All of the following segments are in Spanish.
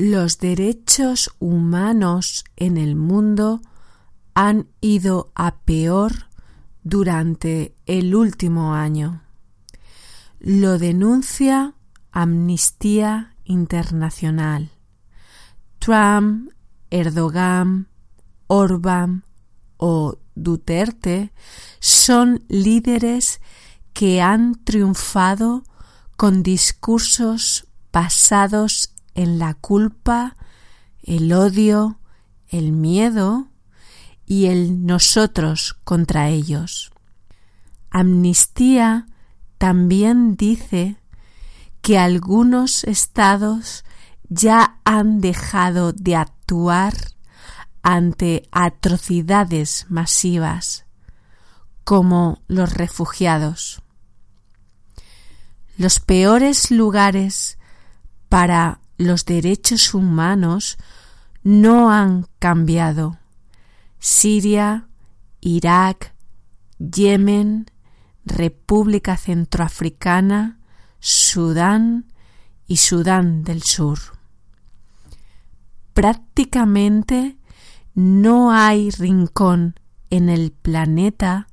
Los derechos humanos en el mundo han ido a peor durante el último año. Lo denuncia Amnistía Internacional. Trump, Erdogan, Orbán o Duterte son líderes que han triunfado con discursos basados en la culpa, el odio, el miedo y el nosotros contra ellos. Amnistía también dice que algunos estados ya han dejado de actuar ante atrocidades masivas como los refugiados. Los peores lugares para los derechos humanos no han cambiado. Siria, Irak, Yemen, República Centroafricana, Sudán y Sudán del Sur. Prácticamente no hay rincón en el planeta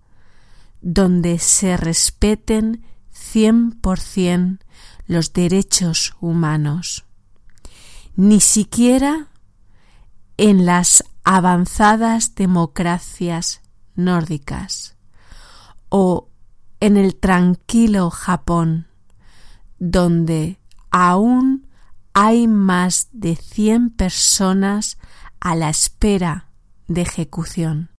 donde se respeten cien por cien los derechos humanos, ni siquiera en las avanzadas democracias nórdicas o en el tranquilo Japón, donde aún hay más de cien personas a la espera de ejecución.